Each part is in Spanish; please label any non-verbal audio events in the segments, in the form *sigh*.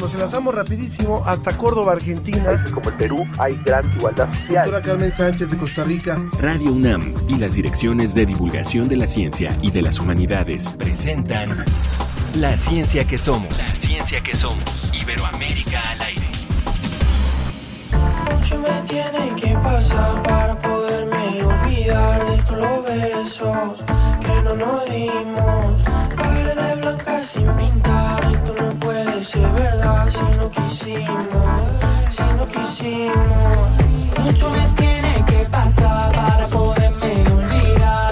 Nos enlazamos rapidísimo hasta Córdoba, Argentina. Como el Perú hay gran igualdad social. Doctora Carmen Sánchez de Costa Rica. Radio UNAM y las direcciones de divulgación de la ciencia y de las humanidades presentan La ciencia que somos. La ciencia que somos. Iberoamérica al aire. Mucho me tiene que pasar para poderme olvidar de todos los besos que no nos dimos. Paredes blancas sin pintar, si no quisimos, si no quisimos. Mucho me tiene que pasar para poderme olvidar.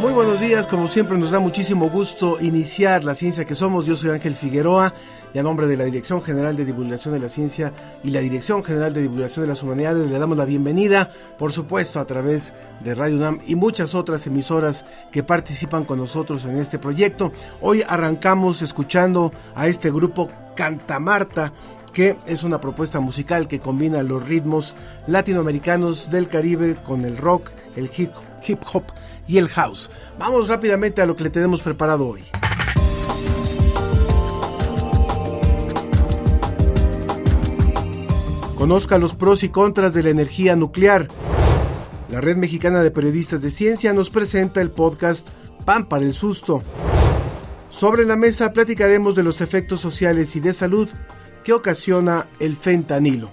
Muy buenos días, como siempre nos da muchísimo gusto iniciar la ciencia que somos. Yo soy Ángel Figueroa y a nombre de la Dirección General de Divulgación de la Ciencia y la Dirección General de Divulgación de las Humanidades le damos la bienvenida, por supuesto, a través de Radio UNAM y muchas otras emisoras que participan con nosotros en este proyecto. Hoy arrancamos escuchando a este grupo Cantamarta que es una propuesta musical que combina los ritmos latinoamericanos del Caribe con el rock, el hip hop y el house. Vamos rápidamente a lo que le tenemos preparado hoy. Conozca los pros y contras de la energía nuclear. La Red Mexicana de Periodistas de Ciencia nos presenta el podcast Pan para el Susto. Sobre la mesa platicaremos de los efectos sociales y de salud que ocasiona el fentanilo.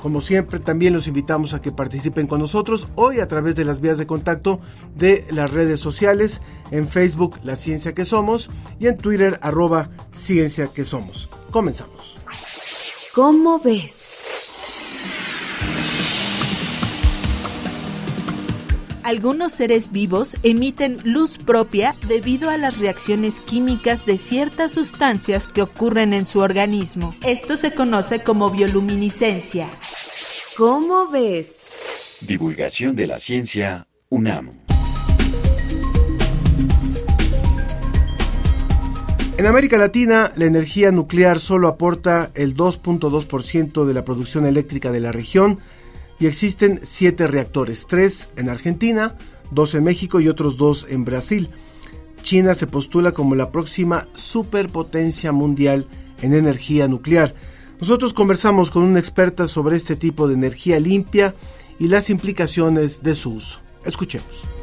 Como siempre, también los invitamos a que participen con nosotros hoy a través de las vías de contacto de las redes sociales, en Facebook La Ciencia que Somos y en Twitter arroba Ciencia que Somos. Comenzamos. ¿Cómo ves? Algunos seres vivos emiten luz propia debido a las reacciones químicas de ciertas sustancias que ocurren en su organismo. Esto se conoce como bioluminiscencia. ¿Cómo ves? Divulgación de la ciencia UNAM. En América Latina, la energía nuclear solo aporta el 2.2% de la producción eléctrica de la región y existen siete reactores, tres en Argentina, dos en México y otros dos en Brasil. China se postula como la próxima superpotencia mundial en energía nuclear. Nosotros conversamos con una experta sobre este tipo de energía limpia y las implicaciones de su uso. Escuchemos.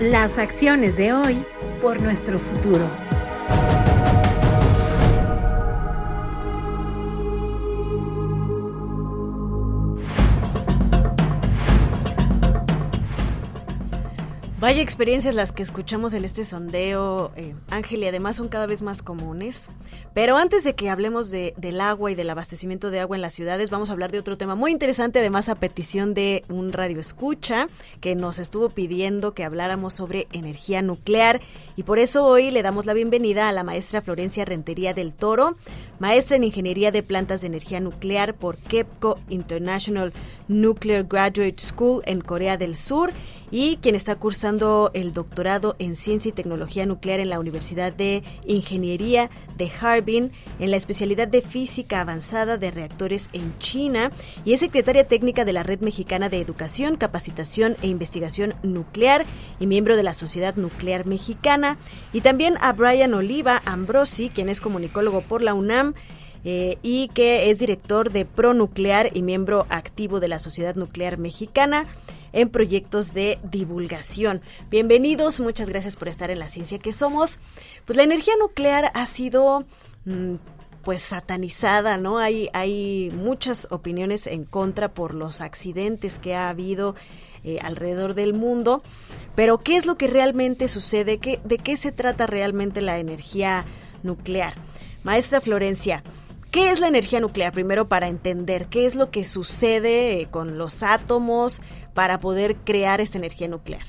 Las acciones de hoy por nuestro futuro. Vaya experiencias las que escuchamos en este sondeo, eh, Ángel, y además son cada vez más comunes. Pero antes de que hablemos de, del agua y del abastecimiento de agua en las ciudades, vamos a hablar de otro tema muy interesante, además a petición de un radio escucha que nos estuvo pidiendo que habláramos sobre energía nuclear. Y por eso hoy le damos la bienvenida a la maestra Florencia Rentería del Toro, maestra en Ingeniería de Plantas de Energía Nuclear por KEPCO International Nuclear Graduate School en Corea del Sur y quien está cursando el doctorado en Ciencia y Tecnología Nuclear en la Universidad de Ingeniería de Harbin en la especialidad de Física Avanzada de Reactores en China y es secretaria técnica de la Red Mexicana de Educación, Capacitación e Investigación Nuclear y miembro de la Sociedad Nuclear Mexicana. Y también a Brian Oliva Ambrosi, quien es comunicólogo por la UNAM eh, y que es director de Pronuclear y miembro activo de la Sociedad Nuclear Mexicana en proyectos de divulgación. Bienvenidos, muchas gracias por estar en la ciencia que somos. Pues la energía nuclear ha sido mm, pues satanizada, ¿no? Hay, hay muchas opiniones en contra por los accidentes que ha habido eh, alrededor del mundo. Pero, ¿qué es lo que realmente sucede? ¿Qué, ¿De qué se trata realmente la energía nuclear? Maestra Florencia, ¿Qué es la energía nuclear? Primero para entender qué es lo que sucede eh, con los átomos para poder crear esta energía nuclear.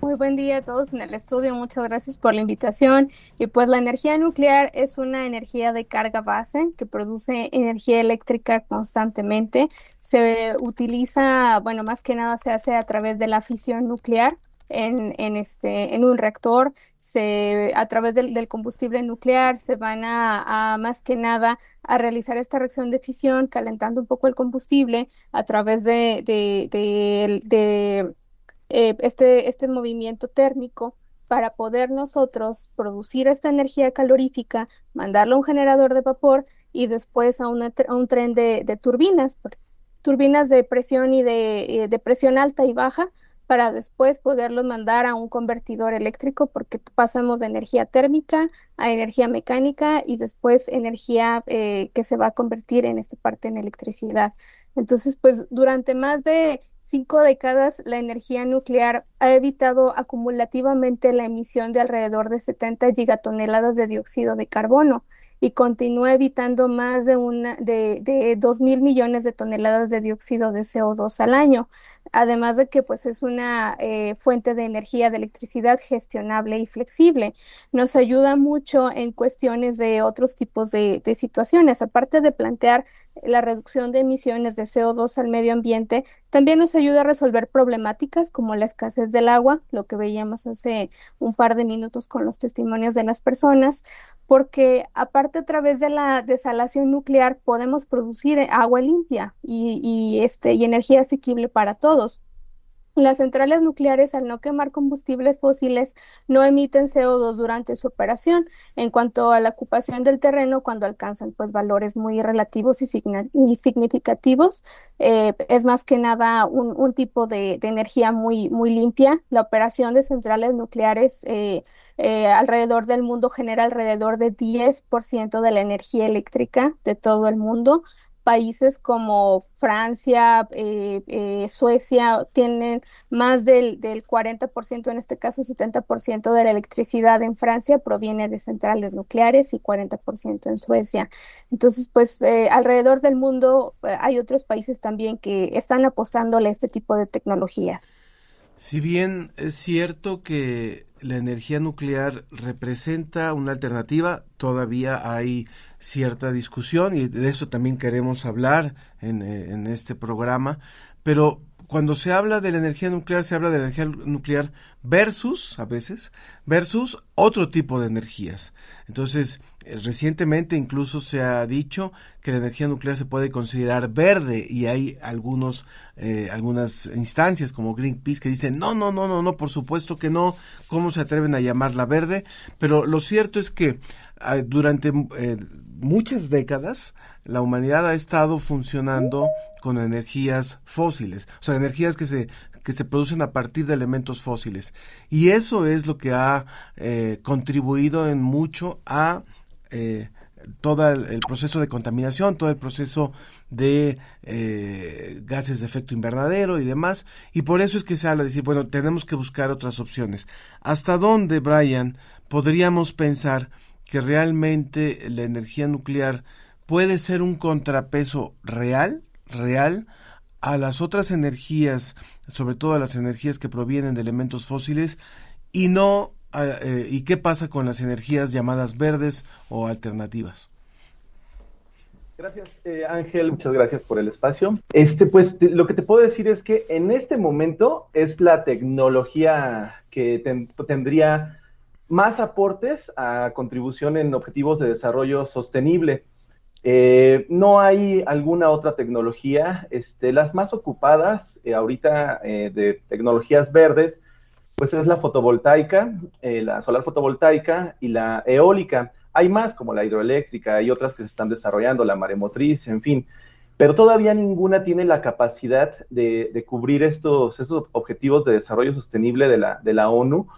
Muy buen día a todos en el estudio, muchas gracias por la invitación. Y pues la energía nuclear es una energía de carga base que produce energía eléctrica constantemente. Se utiliza, bueno, más que nada se hace a través de la fisión nuclear, en, en, este, en un reactor, se, a través del, combustible nuclear se van a, más que nada a realizar esta reacción de fisión, calentando un poco el combustible a través de, de, eh, este, este movimiento térmico para poder nosotros producir esta energía calorífica, mandarla a un generador de vapor y después a, a un tren de, turbinas, turbinas de presión y de, eh, de presión alta y baja, para después poderlos mandar a un convertidor eléctrico porque pasamos de energía térmica a energía mecánica y después energía eh, que se va a convertir en esta parte en electricidad. Entonces, pues durante más de cinco décadas la energía nuclear ha evitado acumulativamente la emisión de alrededor de 70 gigatoneladas de dióxido de carbono y continúa evitando más de, una, de, de 2 mil millones de toneladas de dióxido de CO2 al año, además de que pues es una eh, fuente de energía de electricidad gestionable y flexible. Nos ayuda mucho en cuestiones de otros tipos de, de situaciones, aparte de plantear la reducción de emisiones de CO2 al medio ambiente, también nos ayuda a resolver problemáticas como la escasez del agua, lo que veíamos hace un par de minutos con los testimonios de las personas, porque aparte a través de la desalación nuclear podemos producir agua limpia y, este, y energía asequible para todos. Las centrales nucleares, al no quemar combustibles fósiles, no emiten CO2 durante su operación. En cuanto a la ocupación del terreno, cuando alcanzan pues valores muy relativos y, significativos, eh, es más que nada un, tipo de, energía muy, limpia. La operación de centrales nucleares eh, eh, alrededor del mundo genera alrededor de 10% de la energía eléctrica de todo el mundo países como Francia, eh, eh, Suecia tienen más del, del 40%, en este caso 70% de la electricidad en Francia proviene de centrales nucleares y 40% en Suecia. Entonces, pues eh, alrededor del mundo hay otros países también que están apostándole a este tipo de tecnologías. Si bien es cierto que la energía nuclear representa una alternativa, todavía hay cierta discusión y de eso también queremos hablar en, eh, en este programa, pero cuando se habla de la energía nuclear, se habla de la energía nuclear versus, a veces, versus otro tipo de energías. Entonces, eh, recientemente incluso se ha dicho que la energía nuclear se puede considerar verde y hay algunos, eh, algunas instancias como Greenpeace que dicen, no, no, no, no, no, por supuesto que no, ¿cómo se atreven a llamarla verde? Pero lo cierto es que ah, durante muchas décadas la humanidad ha estado funcionando con energías fósiles, o sea, energías que se que se producen a partir de elementos fósiles. Y eso es lo que ha eh, contribuido en mucho a eh, todo el, proceso de contaminación, todo el proceso de eh, gases de efecto invernadero y demás. Y por eso es que se habla de decir, bueno, tenemos que buscar otras opciones. ¿Hasta dónde, Brian, podríamos pensar que realmente la energía nuclear puede ser un contrapeso real, real, a las otras energías, sobre todo a las energías que provienen de elementos fósiles, y no eh, y qué pasa con las energías llamadas verdes o alternativas. Gracias, eh, Ángel. Muchas gracias por el espacio. Este, pues, lo que te puedo decir es que en este momento es la tecnología que tendría más aportes a contribución en objetivos de desarrollo sostenible. Eh, no hay alguna otra tecnología. Este, las más ocupadas eh, ahorita eh, de tecnologías verdes, pues es la fotovoltaica, la solar fotovoltaica y la eólica. Hay más como la hidroeléctrica, y otras que se están desarrollando, la maremotriz, en fin. Pero todavía ninguna tiene la capacidad de, cubrir estos, estos objetivos de desarrollo sostenible de la, de la ONU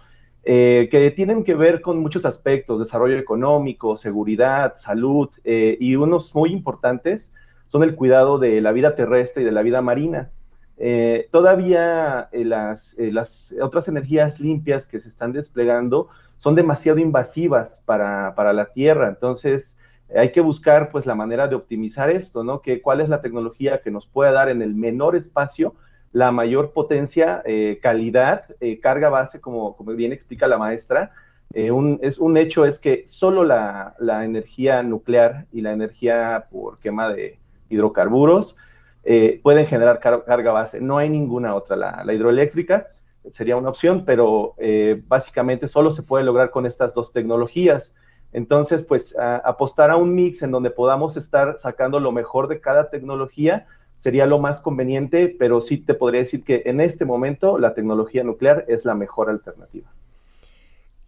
eh, que tienen que ver con muchos aspectos, desarrollo económico, seguridad, salud, eh, y unos muy importantes son el cuidado de la vida terrestre y de la vida marina. Eh, todavía las, otras energías limpias que se están desplegando son demasiado invasivas para, para la Tierra, entonces hay que buscar pues la manera de optimizar esto, ¿no? Que, ¿Cuál es la tecnología que nos pueda dar en el menor espacio la mayor potencia, eh, calidad, eh, carga base, como, como bien explica la maestra. Eh, un, es, un hecho es que solo la, la, energía nuclear y la energía por quema de hidrocarburos pueden generar carga base. No hay ninguna otra. La, la hidroeléctrica sería una opción, pero básicamente solo se puede lograr con estas dos tecnologías. Entonces, pues apostar a un mix en donde podamos estar sacando lo mejor de cada tecnología sería lo más conveniente, pero sí te podría decir que en este momento la tecnología nuclear es la mejor alternativa.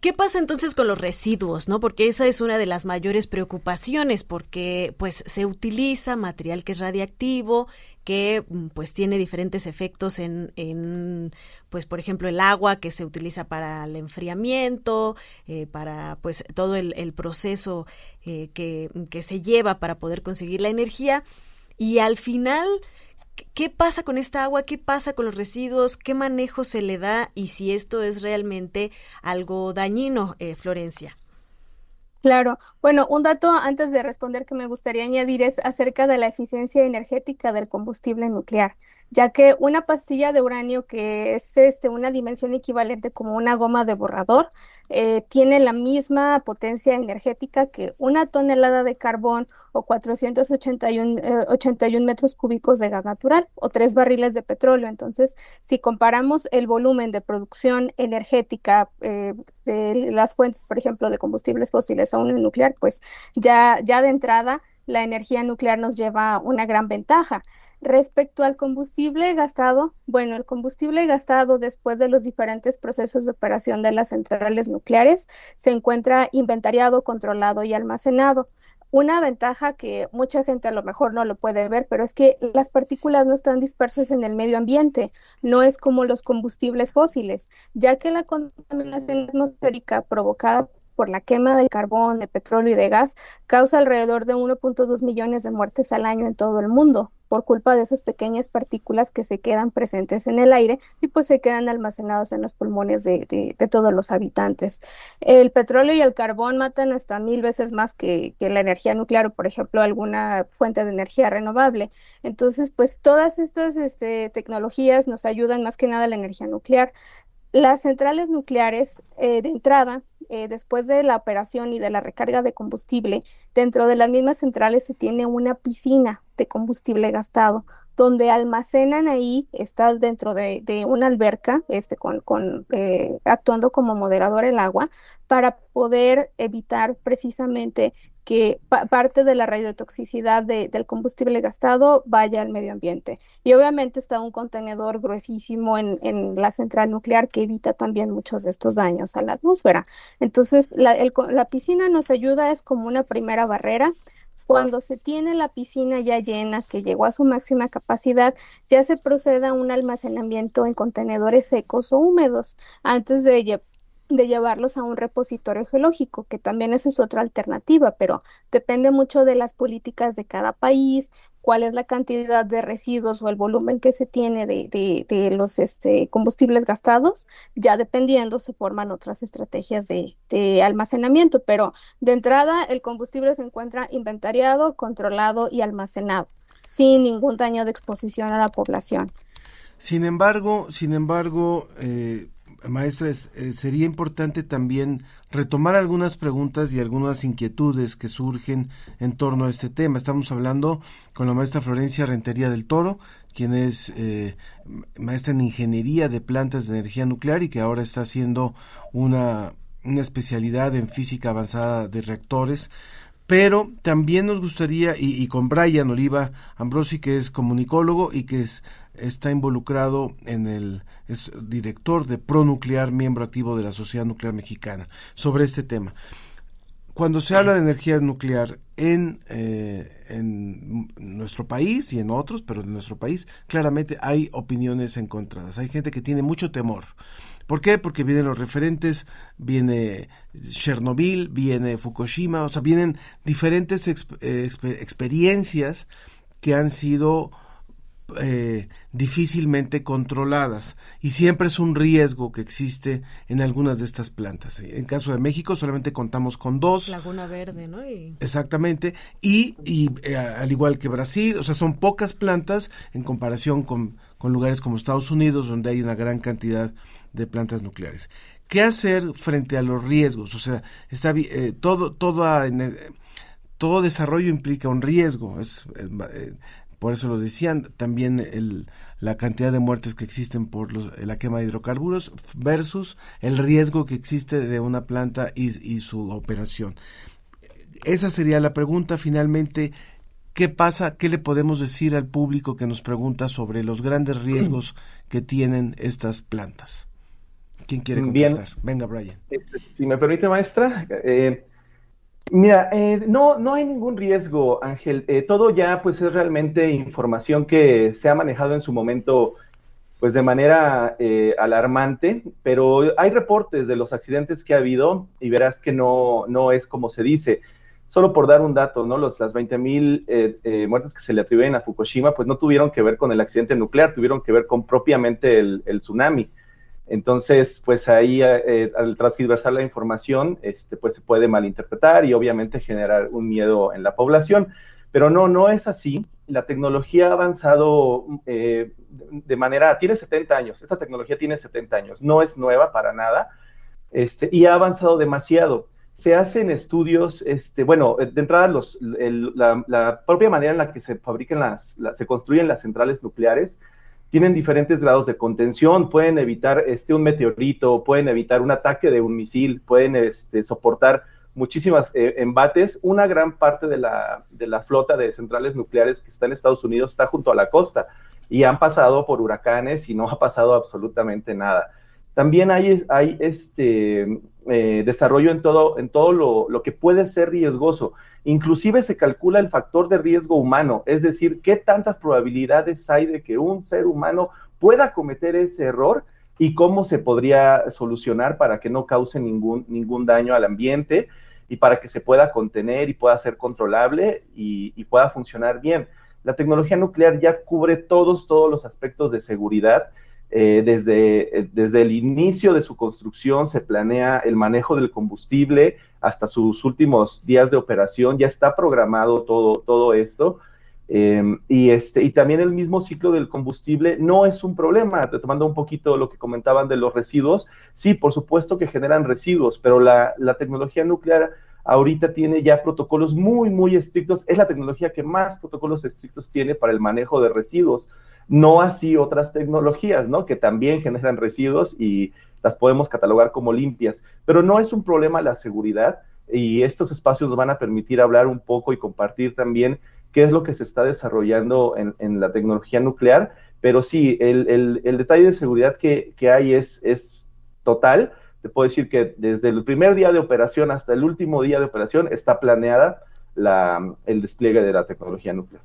¿Qué pasa entonces con los residuos, no? Porque esa es una de las mayores preocupaciones, porque pues se utiliza material que es radiactivo, que mm, pues tiene diferentes efectos en, en pues por ejemplo el agua que se utiliza para el enfriamiento, eh, para pues todo el, proceso eh, que, que se lleva para poder conseguir la energía y al final, ¿qué pasa con esta agua? ¿Qué pasa con los residuos? ¿Qué manejo se le da? Y si esto es realmente algo dañino, eh, Florencia. Claro. Bueno, un dato antes de responder que me gustaría añadir es acerca de la eficiencia energética del combustible nuclear ya que una pastilla de uranio que es este, una dimensión equivalente como una goma de borrador eh, tiene la misma potencia energética que una tonelada de carbón o 481 81 eh, metros cúbicos de gas natural o tres barriles de petróleo. Entonces, si comparamos el volumen de producción energética eh, de las fuentes, por ejemplo, de combustibles fósiles a una nuclear, pues ya, ya de entrada la energía nuclear nos lleva una gran ventaja. Respecto al combustible gastado, bueno, el combustible gastado después de los diferentes procesos de operación de las centrales nucleares se encuentra inventariado, controlado y almacenado. Una ventaja que mucha gente a lo mejor no lo puede ver, pero es que las partículas no están dispersas en el medio ambiente, no es como los combustibles fósiles, ya que la contaminación atmosférica provocada por la quema de carbón, de petróleo y de gas causa alrededor de 1.2 millones de muertes al año en todo el mundo por culpa de esas pequeñas partículas que se quedan presentes en el aire y pues se quedan almacenados en los pulmones de, de, todos los habitantes. El petróleo y el carbón matan hasta mil veces más que, que, la energía nuclear o por ejemplo alguna fuente de energía renovable. Entonces pues todas estas este, tecnologías nos ayudan más que nada a la energía nuclear. Las centrales nucleares eh, de entrada eh, después de la operación y de la recarga de combustible, dentro de las mismas centrales se tiene una piscina de combustible gastado, donde almacenan ahí, está dentro de, una alberca, este, con, con eh, actuando como moderador el agua, para poder evitar precisamente que parte de la radiotoxicidad del combustible gastado vaya al medio ambiente. Y obviamente está un contenedor gruesísimo en, la central nuclear que evita también muchos de estos daños a la atmósfera. Entonces, la, la piscina nos ayuda, es como una primera barrera. Cuando se tiene la piscina ya llena, que llegó a su máxima capacidad, ya se procede a un almacenamiento en contenedores secos o húmedos antes de, de llevarlos a un repositorio geológico, que también esa es otra alternativa, pero depende mucho de las políticas de cada país, cuál es la cantidad de residuos o el volumen que se tiene de, de, los este, combustibles gastados, ya dependiendo se forman otras estrategias de, de almacenamiento, pero de entrada el combustible se encuentra inventariado, controlado y almacenado, sin ningún daño de exposición a la población. Sin embargo, sin embargo, eh, maestra, eh, sería importante también retomar algunas preguntas y algunas inquietudes que surgen en torno a este tema. Estamos hablando con la maestra Florencia Rentería del Toro, quien es eh, maestra en ingeniería de plantas de energía nuclear y que ahora está haciendo una, una especialidad en física avanzada de reactores pero también nos gustaría, y, y, con Brian Oliva Ambrosi, que es comunicólogo y que es está involucrado en el es director de Pronuclear, miembro activo de la Sociedad Nuclear Mexicana, sobre este tema. Cuando se habla de energía nuclear en, eh, en nuestro país y en otros, pero en nuestro país, claramente hay opiniones encontradas. Hay gente que tiene mucho temor. ¿Por qué? Porque vienen los referentes, viene Chernobyl, viene Fukushima, o sea, vienen diferentes eh, experiencias que han sido eh, difícilmente controladas y siempre es un riesgo que existe en algunas de estas plantas. En caso de México solamente contamos con dos. Laguna Verde, ¿no? Exactamente. Y, y eh, al igual que Brasil, o sea, son pocas plantas en comparación con, con lugares como Estados Unidos donde hay una gran cantidad de plantas nucleares. ¿Qué hacer frente a los riesgos? O sea, está eh, todo, todo, en todo desarrollo implica un riesgo. Es, eh, por eso lo decían, también el, la cantidad de muertes que existen por los, la quema de hidrocarburos versus el riesgo que existe de una planta y, y su operación. Esa sería la pregunta finalmente. ¿Qué pasa? ¿Qué le podemos decir al público que nos pregunta sobre los grandes riesgos *clears throat* que tienen estas plantas? ¿Quién quiere contestar? Venga, Brian. Este, si me permite, maestra. Eh, Mira, eh, no, no hay ningún riesgo, Ángel. Eh, todo ya pues es realmente información que se ha manejado en su momento pues de manera eh, alarmante, pero hay reportes de los accidentes que ha habido y verás que no, no es como se dice. Solo por dar un dato, ¿no? Los, las 20.000 mil muertes que se le atribuyen a Fukushima pues no tuvieron que ver con el accidente nuclear, tuvieron que ver con propiamente el tsunami. Entonces, pues ahí eh, al transversar la información, este, pues se puede malinterpretar y obviamente generar un miedo en la población. Pero no, no es así. La tecnología ha avanzado eh, de manera, tiene 70 años, esta tecnología tiene 70 años, no es nueva para nada, este, y ha avanzado demasiado. Se hacen estudios, este, bueno, de entrada la, propia manera en la que se fabrican las, se construyen las centrales nucleares, tienen diferentes grados de contención, pueden evitar este, un meteorito, pueden evitar un ataque de un misil, pueden este, soportar muchísimas eh, embates. Una gran parte de la, de la flota de centrales nucleares que está en Estados Unidos está junto a la costa y han pasado por huracanes y no ha pasado absolutamente nada. También hay, hay este, eh, desarrollo en todo, en todo lo, lo, que puede ser riesgoso. Inclusive se calcula el factor de riesgo humano, es decir, qué tantas probabilidades hay de que un ser humano pueda cometer ese error y cómo se podría solucionar para que no cause ningún, ningún daño al ambiente y para que se pueda contener y pueda ser controlable y, pueda funcionar bien. La tecnología nuclear ya cubre todos, todos los aspectos de seguridad eh, desde, eh, desde el inicio de su construcción se planea el manejo del combustible hasta sus últimos días de operación, ya está programado todo, todo esto. Em, y, este, y también el mismo ciclo del combustible no es un problema, retomando un poquito lo que comentaban de los residuos, sí, por supuesto que generan residuos, pero la, la tecnología nuclear ahorita tiene ya protocolos muy, muy estrictos, es la tecnología que más protocolos estrictos tiene para el manejo de residuos no así otras tecnologías, ¿no? Que también generan residuos y las podemos catalogar como limpias, pero no es un problema la seguridad y estos espacios van a permitir hablar un poco y compartir también qué es lo que se está desarrollando en, la tecnología nuclear, pero sí, el, detalle de seguridad que, hay es, es total. Te puedo decir que desde el primer día de operación hasta el último día de operación está planeada el despliegue de la tecnología nuclear.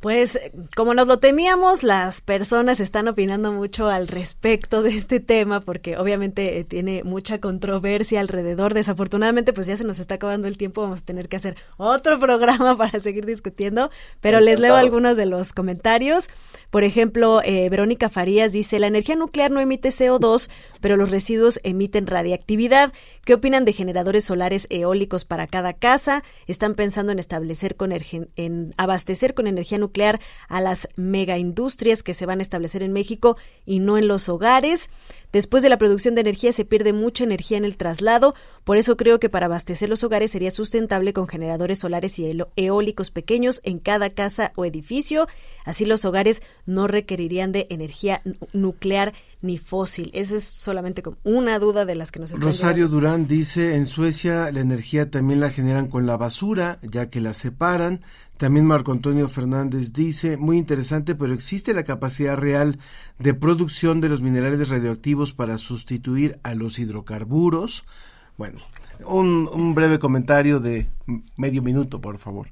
Pues como nos lo temíamos, las personas están opinando mucho al respecto de este tema porque obviamente eh, tiene mucha controversia alrededor. Desafortunadamente pues ya se nos está acabando el tiempo, vamos a tener que hacer otro *laughs* programa para seguir discutiendo, pero les leo algunos de los comentarios. Por ejemplo, eh, Verónica Farías dice, la energía nuclear no emite CO2, pero los residuos emiten radiactividad. ¿Qué opinan de generadores solares eólicos para cada casa? ¿Están pensando en establecer con en abastecer con energía nuclear a las megaindustrias que se van a establecer en México y no en los hogares? Después de la producción de energía se pierde mucha energía en el traslado, por eso creo que para abastecer los hogares sería sustentable con generadores solares y eólicos pequeños en cada casa o edificio. Así los hogares no requerirían de energía nuclear ni fósil. Esa es solamente una duda de las que nos están Rosario Durán dice, en Suecia la energía también la generan con la basura, ya que la separan. También Marco Antonio Fernández dice, muy interesante, pero existe la capacidad real de producción de los minerales radioactivos para sustituir a los hidrocarburos. Bueno, un, breve comentario de medio minuto, por favor.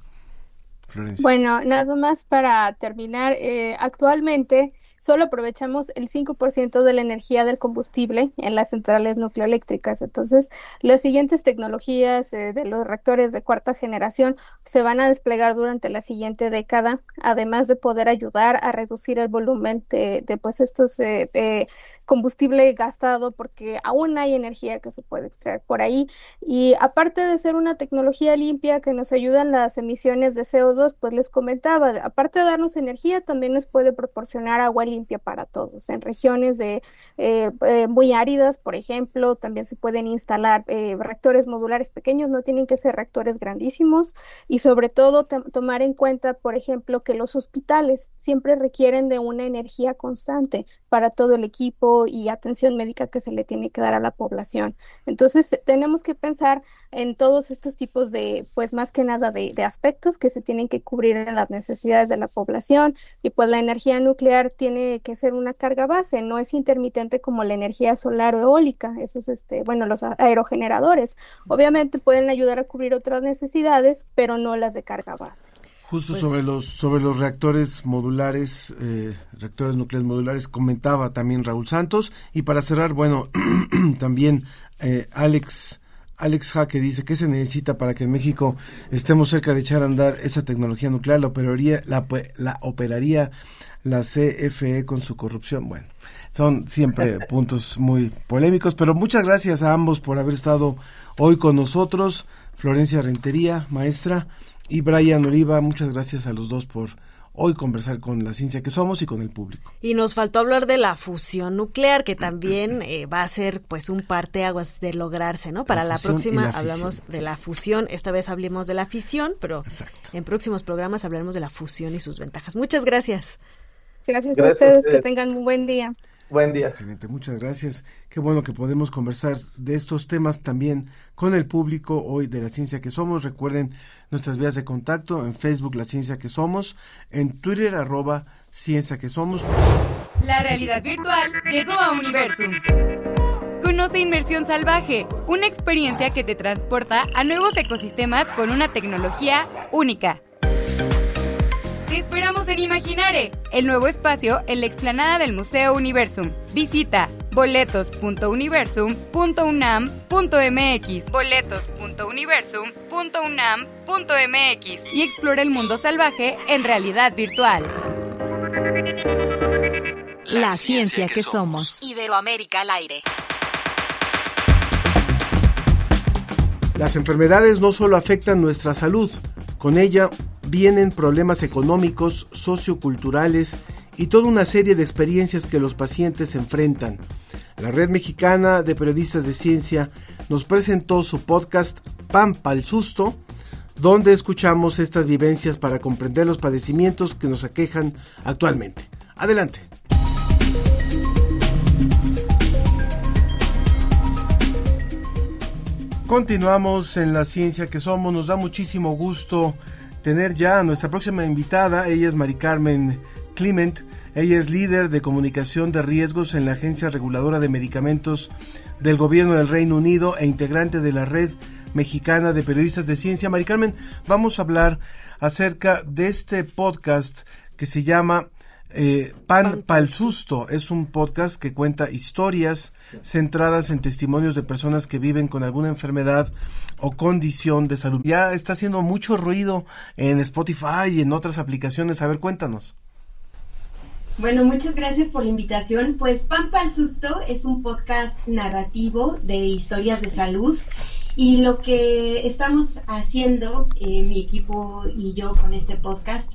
Bueno, nada más para terminar, eh, actualmente solo aprovechamos el 5% de la energía del combustible en las centrales nucleoeléctricas. Entonces, las siguientes tecnologías eh, de los reactores de cuarta generación se van a desplegar durante la siguiente década, además de poder ayudar a reducir el volumen de, pues estos eh, eh, combustible gastado, porque aún hay energía que se puede extraer por ahí. Y aparte de ser una tecnología limpia que nos ayuda en las emisiones de CO2, pues les comentaba, aparte de darnos energía, también nos puede proporcionar agua limpia para todos. En regiones de eh, eh, muy áridas, por ejemplo, también se pueden instalar eh, reactores modulares pequeños, no tienen que ser reactores grandísimos y sobre todo tomar en cuenta, por ejemplo, que los hospitales siempre requieren de una energía constante para todo el equipo y atención médica que se le tiene que dar a la población. Entonces, tenemos que pensar en todos estos tipos de, pues más que nada, de, de aspectos que se tienen que cubrir las necesidades de la población y pues la energía nuclear tiene que ser una carga base, no es intermitente como la energía solar o eólica, esos, este, bueno, los aerogeneradores. Obviamente pueden ayudar a cubrir otras necesidades, pero no las de carga base. Justo pues sobre los sobre los reactores modulares, eh, reactores nucleares modulares, comentaba también Raúl Santos. Y para cerrar, bueno, *clears throat* también eh, Alex Alex Jaque dice que se necesita para que en México estemos cerca de echar a andar esa tecnología nuclear, la operaría la, la operaría la CFE con su corrupción. Bueno, son siempre *laughs* puntos muy polémicos, pero muchas gracias a ambos por haber estado hoy con nosotros. Florencia Rentería, maestra, y Brian Oliva, muchas gracias a los dos por hoy conversar con la ciencia que somos y con el público. Y nos faltó hablar de la fusión nuclear, que también *clears throat* eh, va a ser pues un parteaguas de lograrse, ¿no? Para la, próxima hablamos de la fusión, esta vez hablemos de la fisión, pero en próximos programas hablaremos de la fusión y sus ventajas. Muchas gracias. Gracias, a ustedes, que tengan un buen día. Buen día. Excelente, muchas gracias. Qué bueno que podemos conversar de estos temas también con el público hoy de la ciencia que somos. Recuerden nuestras vías de contacto en Facebook La Ciencia que Somos, en Twitter arroba Ciencia que Somos. La realidad virtual llegó a Universum. Conoce Inmersión Salvaje, una experiencia que te transporta a nuevos ecosistemas con una tecnología única. Te esperamos en Imaginare, el nuevo espacio en la explanada del Museo Universum. Visita boletos.universum.unam.mx boletos.universum.unam.mx y explora el mundo salvaje en realidad virtual. La, ciencia, que, somos. Iberoamérica al aire. Las enfermedades no solo afectan nuestra salud, con ella vienen problemas económicos, socioculturales y toda una serie de experiencias que los pacientes enfrentan. La Red Mexicana de Periodistas de Ciencia nos presentó su podcast Pampa al Susto, donde escuchamos estas vivencias para comprender los padecimientos que nos aquejan actualmente. Adelante. Continuamos en la ciencia que somos, nos da muchísimo gusto tener ya a nuestra próxima invitada. Ella es Mari Carmen Clement. Ella es líder de comunicación de riesgos en la Agencia Reguladora de Medicamentos del Gobierno del Reino Unido e integrante de la Red Mexicana de Periodistas de Ciencia. Mari Carmen, vamos a hablar acerca de este podcast que se llama eh, Pan Pal Susto es un podcast que cuenta historias centradas en testimonios de personas que viven con alguna enfermedad o condición de salud. Ya está haciendo mucho ruido en Spotify y en otras aplicaciones. A ver, cuéntanos. Bueno, muchas gracias por la invitación. Pues Pan Pal Susto es un podcast narrativo de historias de salud y lo que estamos haciendo, eh, mi equipo y yo con este podcast,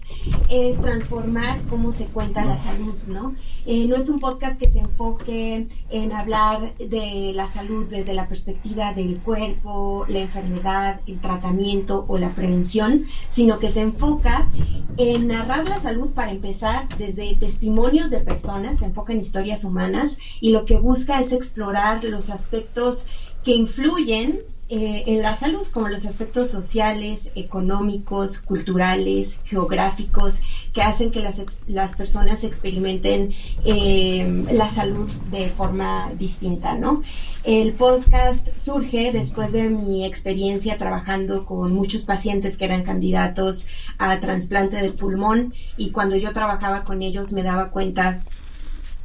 es transformar cómo se cuenta la salud, ¿no? Eh, no es un podcast que se enfoque en hablar de la salud desde la perspectiva del cuerpo, la enfermedad, el tratamiento o la prevención, sino que se enfoca en narrar la salud para empezar desde testimonios de personas, se enfoca en historias humanas y lo que busca es explorar los aspectos que influyen eh, en la salud, como los aspectos sociales, económicos, culturales, geográficos, que hacen que las, las personas experimenten eh, la salud de forma distinta, ¿no? El podcast surge después de mi experiencia trabajando con muchos pacientes que eran candidatos a trasplante de pulmón y cuando yo trabajaba con ellos me daba cuenta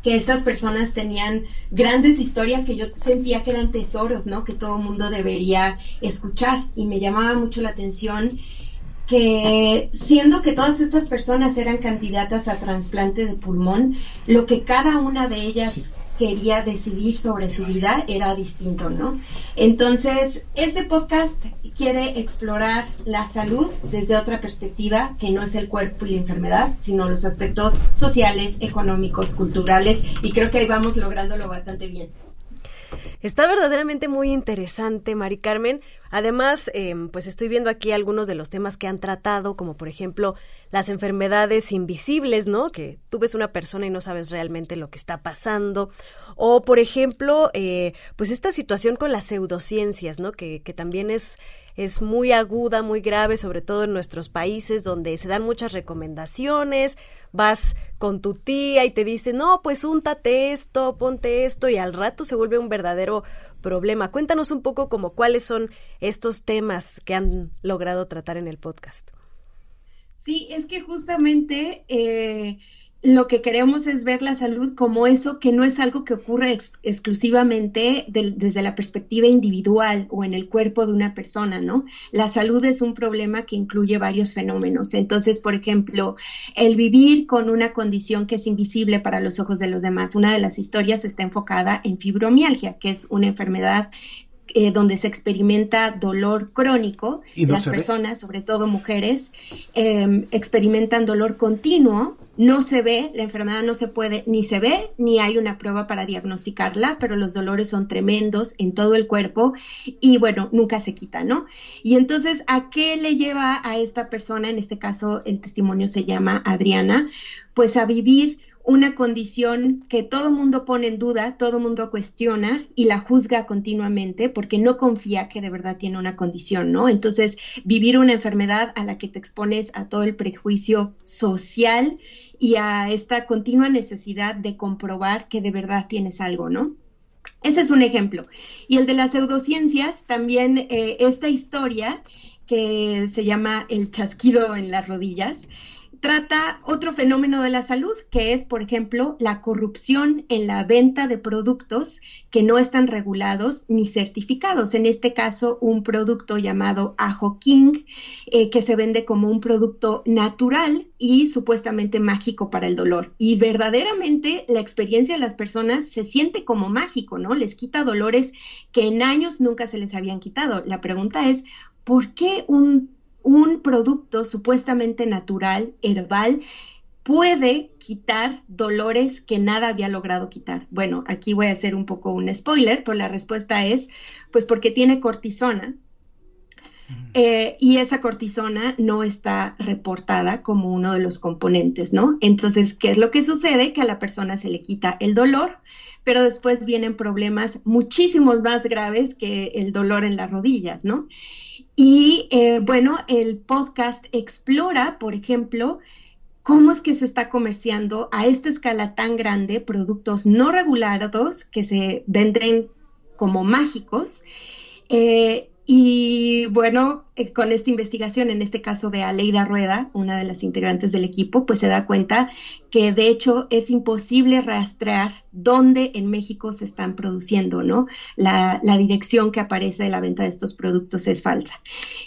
que estas personas tenían grandes historias que yo sentía que eran tesoros, ¿no? Que todo mundo debería escuchar y me llamaba mucho la atención que siendo que todas estas personas eran candidatas a trasplante de pulmón, lo que cada una de ellas quería decidir sobre su vida era distinto, ¿no? Entonces, este podcast quiere explorar la salud desde otra perspectiva que no es el cuerpo y la enfermedad, sino los aspectos sociales, económicos, culturales, y creo que ahí vamos lográndolo bastante bien. Está verdaderamente muy interesante, Mari Carmen. Además, em, pues estoy viendo aquí algunos de los temas que han tratado, como por ejemplo las enfermedades invisibles, ¿no? Que tú ves una persona y no sabes realmente lo que está pasando. O, por ejemplo, eh, pues esta situación con las pseudociencias, ¿no? Que, que también es es muy aguda, muy grave, sobre todo en nuestros países donde se dan muchas recomendaciones, vas con tu tía y te dice, no, pues úntate esto, ponte esto y al rato se vuelve un verdadero problema. Cuéntanos un poco como cuáles son estos temas que han logrado tratar en el podcast. Sí, es que justamente eh, lo que queremos es ver la salud como eso que no es algo que ocurre exclusivamente desde la perspectiva individual o en el cuerpo de una persona, ¿no? La salud es un problema que incluye varios fenómenos. Entonces, por ejemplo, el vivir con una condición que es invisible para los ojos de los demás. Una de las historias está enfocada en fibromialgia, que es una enfermedad eh, donde se experimenta dolor crónico. Las personas, sobre todo mujeres, em, experimentan dolor continuo. No se ve, la enfermedad no se puede, ni se ve, ni hay una prueba para diagnosticarla, pero los dolores son tremendos en todo el cuerpo y bueno, nunca se quita, ¿no? Y entonces, ¿a qué le lleva a esta persona, en este caso el testimonio se llama Adriana, pues a vivir una condición que todo mundo pone en duda, todo mundo cuestiona y la juzga continuamente porque no confía que de verdad tiene una condición, ¿no? Entonces, vivir una enfermedad a la que te expones a todo el prejuicio social y a esta continua necesidad de comprobar que de verdad tienes algo, ¿no? Ese es un ejemplo. Y el de las pseudociencias, también eh, esta historia que se llama el chasquido en las rodillas, trata otro fenómeno de la salud, que es, por ejemplo, la corrupción en la venta de productos que no están regulados ni certificados. En este caso, un producto llamado Ajo King, eh, que se vende como un producto natural y supuestamente mágico para el dolor. Y verdaderamente la experiencia de las personas se siente como mágico, ¿no? Les quita dolores que en años nunca se les habían quitado. La pregunta es, ¿por qué un un producto supuestamente natural, herbal, puede quitar dolores que nada había logrado quitar. Bueno, aquí voy a hacer un poco un spoiler, pero la respuesta es, pues porque tiene cortisona. Eh, y esa cortisona no está reportada como uno de los componentes, ¿no? Entonces, ¿qué es lo que sucede? Que a la persona se le quita el dolor, pero después vienen problemas muchísimos más graves que el dolor en las rodillas, ¿no? Y eh, bueno, el podcast explora, por ejemplo, cómo es que se está comerciando a esta escala tan grande productos no regulados que se venden como mágicos. Eh, y bueno, eh, con esta investigación, en este caso de Aleida Rueda, una de las integrantes del equipo, pues se da cuenta que de hecho es imposible rastrear dónde en México se están produciendo, ¿no? La, dirección que aparece de la venta de estos productos es falsa.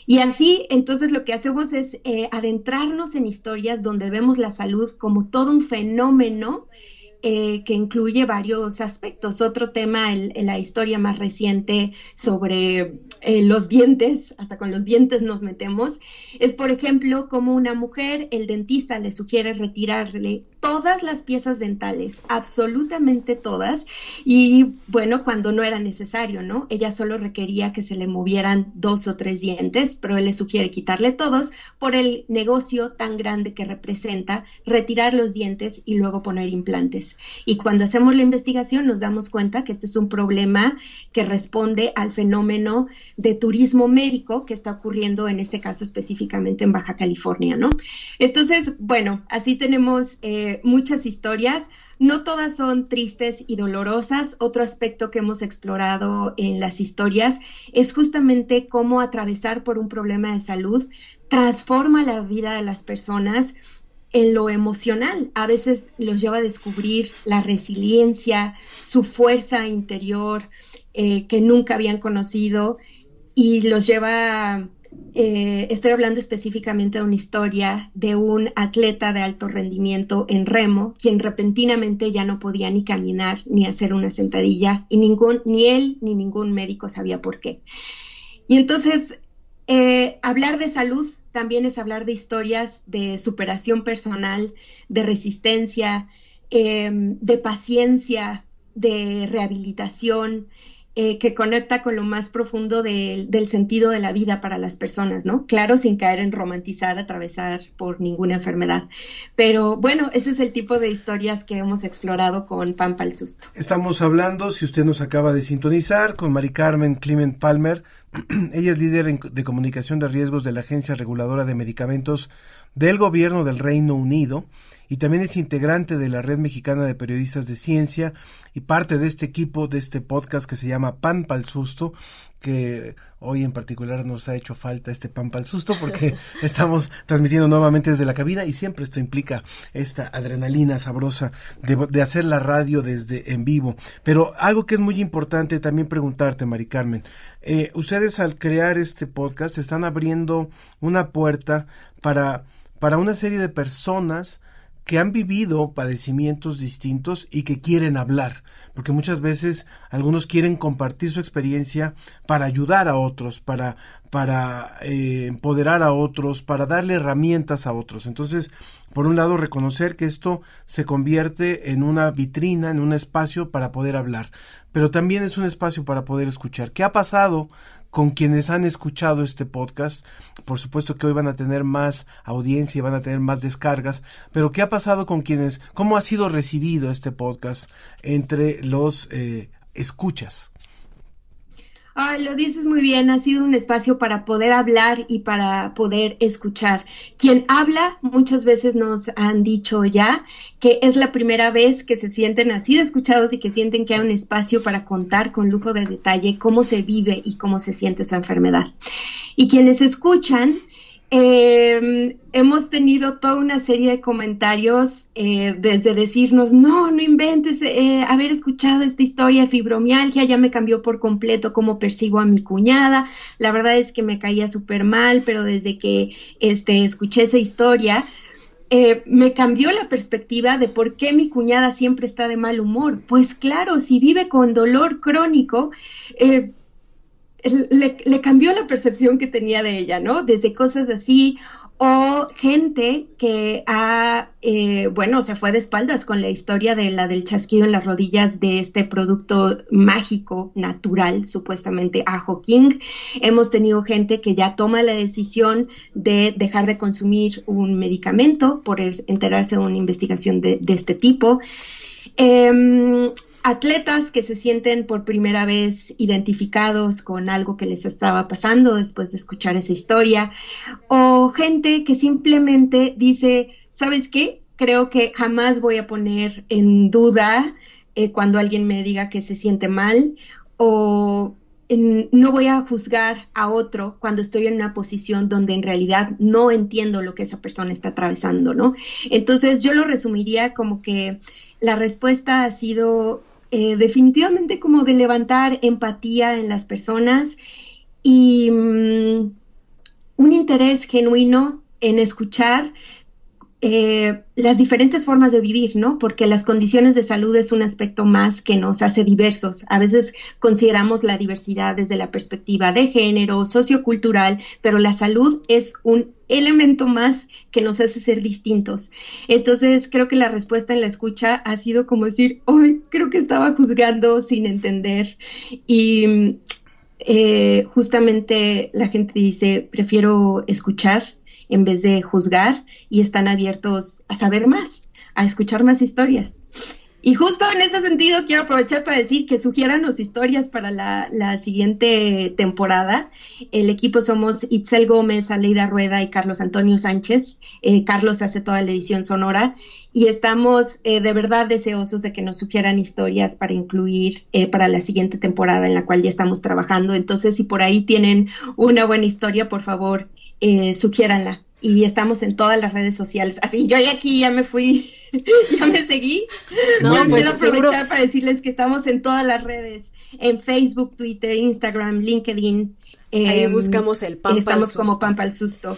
Y así, entonces lo que hacemos es eh, adentrarnos en historias donde vemos la salud como todo un fenómeno eh, que incluye varios aspectos. Otro tema en, la historia más reciente sobre eh, los dientes, hasta con los dientes nos metemos, es por ejemplo como una mujer, el dentista le sugiere retirarle todas las piezas dentales, absolutamente todas, y bueno, cuando no era necesario, ¿no? Ella solo requería que se le movieran dos o tres dientes, pero él le sugiere quitarle todos por el negocio tan grande que representa retirar los dientes y luego poner implantes. Y cuando hacemos la investigación nos damos cuenta que este es un problema que responde al fenómeno de turismo médico que está ocurriendo en este caso específicamente en Baja California, ¿no? Entonces, bueno, así tenemos... Eh, muchas historias. No todas son tristes y dolorosas. Otro aspecto que hemos explorado en las historias es justamente cómo atravesar por un problema de salud transforma la vida de las personas en lo emocional. A veces los lleva a descubrir la resiliencia, su fuerza interior eh, que nunca habían conocido y los lleva, eh, estoy hablando específicamente de una historia de un atleta de alto rendimiento en remo, quien repentinamente ya no podía ni caminar ni hacer una sentadilla y ningún, ni él ni ningún médico sabía por qué. Y entonces, eh, hablar de salud también es hablar de historias de superación personal, de resistencia, em, de paciencia, de rehabilitación, eh, que conecta con lo más profundo del sentido de la vida para las personas, ¿no? Claro, sin caer en romantizar, atravesar por ninguna enfermedad. Pero bueno, ese es el tipo de historias que hemos explorado con Pampa el Susto. Estamos hablando, si usted nos acaba de sintonizar, con Mari Carmen Clement Palmer, *clears throat* Ella es líder de comunicación de riesgos de la Agencia Reguladora de Medicamentos del Gobierno del Reino Unido y también es integrante de la Red Mexicana de Periodistas de Ciencia y parte de este equipo de este podcast que se llama Pan Pal Susto, que hoy en particular nos ha hecho falta este pan pal susto porque *laughs* estamos transmitiendo nuevamente desde la cabina y siempre esto implica esta adrenalina sabrosa de, de, hacer la radio desde en vivo. Pero algo que es muy importante también preguntarte, Mari Carmen, eh, ustedes al crear este podcast están abriendo una puerta para, para una serie de personas que han vivido padecimientos distintos y que quieren hablar, porque muchas veces algunos quieren compartir su experiencia para ayudar a otros, para, para eh, empoderar a otros, para darle herramientas a otros. Entonces, por un lado, reconocer que esto se convierte en una vitrina, en un espacio para poder hablar, pero también es un espacio para poder escuchar. ¿Qué ha pasado con quienes han escuchado este podcast. Por supuesto que hoy van a tener más audiencia y van a tener más descargas, pero ¿qué ha pasado con quienes, cómo ha sido recibido este podcast entre los eh, escuchas? Lo dices muy bien, ha sido un espacio para poder hablar y para poder escuchar. Quien habla, muchas veces nos han dicho ya que es la primera vez que se sienten así de escuchados y que sienten que hay un espacio para contar con lujo de detalle cómo se vive y cómo se siente su enfermedad. Y quienes escuchan, eh, hemos tenido toda una serie de comentarios eh, desde decirnos, no, no inventes, eh, haber escuchado esta historia de fibromialgia ya me cambió por completo cómo percibo a mi cuñada. La verdad es que me caía súper mal, pero desde que este, escuché esa historia, eh, me cambió la perspectiva de por qué mi cuñada siempre está de mal humor. Pues claro, si vive con dolor crónico, eh, le, cambió la percepción que tenía de ella, ¿no? Desde cosas así, o gente que ha, eh, bueno, se fue de espaldas con la historia de la del chasquido en las rodillas de este producto mágico, natural, supuestamente Ajo King. Hemos tenido gente que ya toma la decisión de dejar de consumir un medicamento por enterarse de una investigación de, este tipo. Eh, atletas que se sienten por primera vez identificados con algo que les estaba pasando después de escuchar esa historia, o gente que simplemente dice, ¿sabes qué? Creo que jamás voy a poner en duda eh, cuando alguien me diga que se siente mal, o no voy a juzgar a otro cuando estoy en una posición donde en realidad no entiendo lo que esa persona está atravesando, ¿no? Entonces yo lo resumiría como que la respuesta ha sido eh, definitivamente como de levantar empatía en las personas y mm, un interés genuino en escuchar eh, las diferentes formas de vivir, ¿no? Porque las condiciones de salud es un aspecto más que nos hace diversos. A veces consideramos la diversidad desde la perspectiva de género, sociocultural, pero la salud es un elemento más que nos hace ser distintos. Entonces, creo que la respuesta en la escucha ha sido como decir, hoy creo que estaba juzgando sin entender y eh, justamente la gente dice, prefiero escuchar en vez de juzgar y están abiertos a saber más, a escuchar más historias. Y justo en ese sentido quiero aprovechar para decir que las historias para la, siguiente temporada. El equipo somos Itzel Gómez, Aleida Rueda y Carlos Antonio Sánchez. Eh, Carlos hace toda la edición sonora y estamos eh, de verdad deseosos de que nos sugieran historias para incluir eh, para la siguiente temporada en la cual ya estamos trabajando. Entonces, si por ahí tienen una buena historia, por favor, sugiéranla y estamos en todas las redes sociales. Así, yo ya aquí ya me fui, *laughs* ya me seguí. No, pues, quiero aprovechar para decirles que estamos en todas las redes, en Facebook, Twitter, Instagram, LinkedIn. Ahí em, buscamos el Pampa Estamos como Pampa al Susto.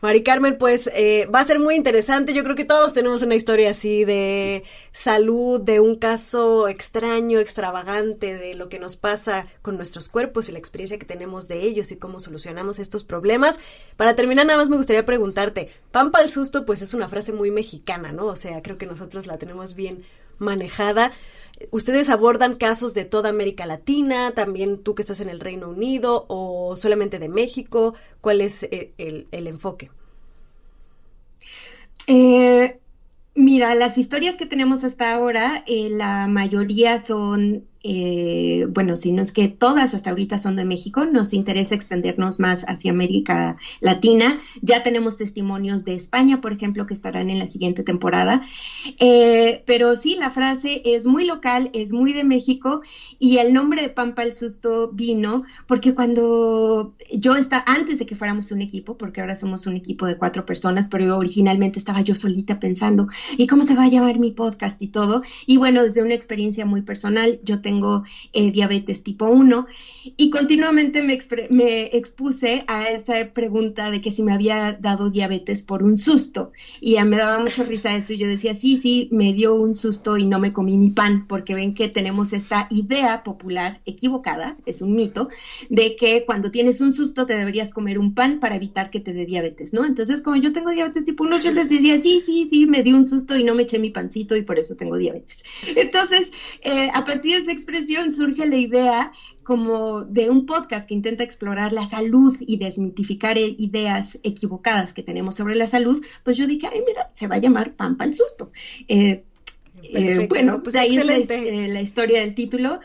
Mari Carmen, pues eh, va a ser muy interesante. Yo creo que todos tenemos una historia así de salud, de un caso extraño, extravagante, de lo que nos pasa con nuestros cuerpos y la experiencia que tenemos de ellos y cómo solucionamos estos problemas. Para terminar, nada más me gustaría preguntarte, Pampa al susto, pues es una frase muy mexicana, ¿no? O sea, creo que nosotros la tenemos bien manejada. ¿Ustedes abordan casos de toda América Latina, también tú que estás en el Reino Unido o solamente de México? ¿Cuál es eh, el, enfoque? Eh, mira, las historias que tenemos hasta ahora, eh, la mayoría son eh, bueno, si no es que todas hasta ahorita son de México, nos interesa extendernos más hacia América Latina. Ya tenemos testimonios de España, por ejemplo, que estarán en la siguiente temporada. Eh, pero sí, la frase es muy local, es muy de México y el nombre de Pampa el Susto vino porque cuando yo estaba, antes de que fuéramos un equipo, porque ahora somos un equipo de cuatro personas, pero originalmente estaba yo solita pensando, ¿y cómo se va a llamar mi podcast y todo? Y bueno, desde una experiencia muy personal, yo tengo tengo eh, diabetes tipo 1 y continuamente me, expuse a esa pregunta de que si me había dado diabetes por un susto y me daba mucha risa eso y yo decía, sí, sí, me dio un susto y no me comí mi pan porque ven que tenemos esta idea popular equivocada, es un mito, de que cuando tienes un susto te deberías comer un pan para evitar que te dé diabetes, ¿no? Entonces, como yo tengo diabetes tipo 1, yo les decía, sí, sí, sí, me dio un susto y no me eché mi pancito y por eso tengo diabetes. Entonces, eh, a partir de ese expresión surge la idea como de un podcast que intenta explorar la salud y desmitificar eh, ideas equivocadas que tenemos sobre la salud, pues yo dije, ay, mira, se va a llamar Pampa el Susto. Eh, eh, bueno, pues ahí es la, historia del título.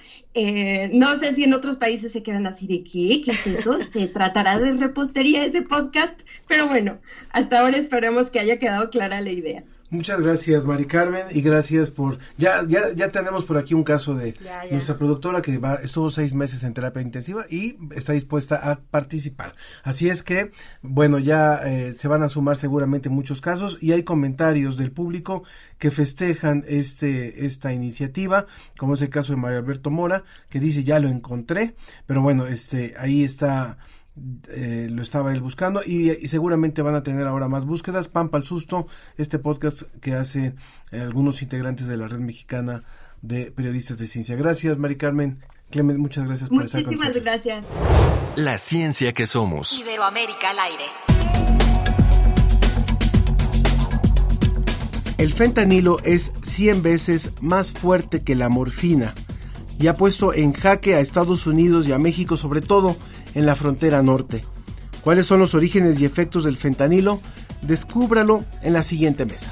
no sé si en otros países se quedan así de qué, qué es eso. se tratará de repostería ese podcast, pero bueno, hasta ahora esperemos que haya quedado clara la idea. Muchas gracias, Mari Carmen, y gracias por... Ya, ya, ya tenemos por aquí un caso de nuestra productora que va, estuvo seis meses en terapia intensiva y está dispuesta a participar. Así es que, bueno, ya eh, se van a sumar seguramente muchos casos y hay comentarios del público que festejan este esta iniciativa, como es el caso de Mario Alberto Mora, que dice ya lo encontré, pero bueno, este ahí está eh, lo estaba él buscando y, seguramente van a tener ahora más búsquedas. Pampa al susto, este podcast que hace eh, algunos integrantes de la red mexicana de periodistas de ciencia. Gracias, Mari Carmen. Clement, muchas gracias por estar con nosotros. gracias. La ciencia que somos. Iberoamérica al aire. El fentanilo es 100 veces más fuerte que la morfina y ha puesto en jaque a Estados Unidos y a México sobre todo en la frontera norte. ¿Cuáles son los orígenes y efectos del fentanilo? Descúbralo en la siguiente mesa.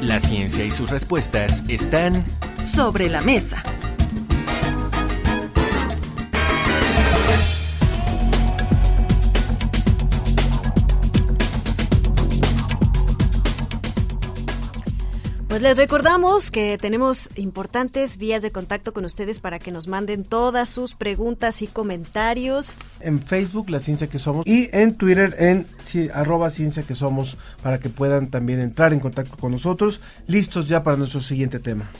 La ciencia y sus respuestas están sobre la mesa. Pues les recordamos que tenemos importantes vías de contacto con ustedes para que nos manden todas sus preguntas y comentarios. En Facebook, La Ciencia que Somos, y en Twitter, en arroba Ciencia que Somos, para que puedan también entrar en contacto con nosotros. Listos ya para nuestro siguiente tema.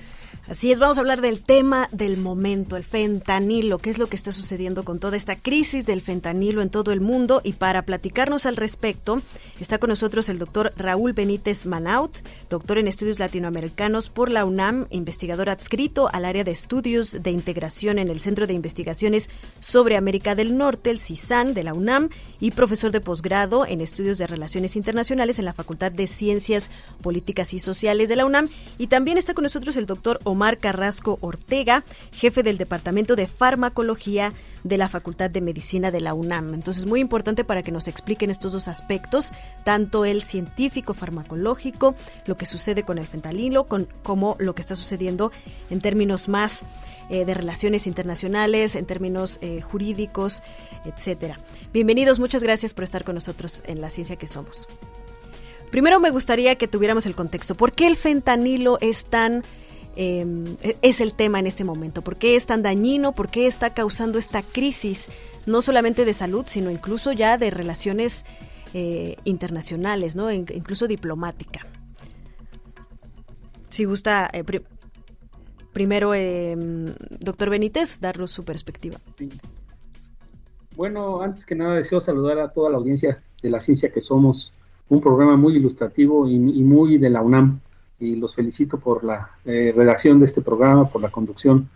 Así es, vamos a hablar del tema del momento, el fentanilo, qué es lo que está sucediendo con toda esta crisis del fentanilo en todo el mundo. Y para platicarnos al respecto, está con nosotros el doctor Raúl Benítez Manaut, doctor en estudios latinoamericanos por la UNAM, investigador adscrito al área de estudios de integración en el Centro de Investigaciones sobre América del Norte, el CISAN de la UNAM, y profesor de posgrado en estudios de relaciones internacionales en la Facultad de Ciencias Políticas y Sociales de la UNAM. Y también está con nosotros el doctor Omar Omar Carrasco Ortega, jefe del Departamento de Farmacología de la Facultad de Medicina de la UNAM. Entonces, muy importante para que nos expliquen estos dos aspectos, tanto el científico farmacológico, lo que sucede con el fentanilo, con, como lo que está sucediendo en términos más eh, de relaciones internacionales, en términos eh, jurídicos, etcétera. Bienvenidos, muchas gracias por estar con nosotros en la ciencia que somos. Primero me gustaría que tuviéramos el contexto. ¿Por qué el fentanilo es tan em, es el tema en este momento. ¿Por qué es tan dañino? ¿Por qué está causando esta crisis, no solamente de salud, sino incluso ya de relaciones eh, internacionales, ¿no? incluso diplomática? Si gusta, eh, primero, em, doctor Benítez, darnos su perspectiva. Bueno, antes que nada deseo saludar a toda la audiencia de la ciencia que somos, un programa muy ilustrativo y, muy de la UNAM, y los felicito por la eh, redacción de este programa, por la conducción.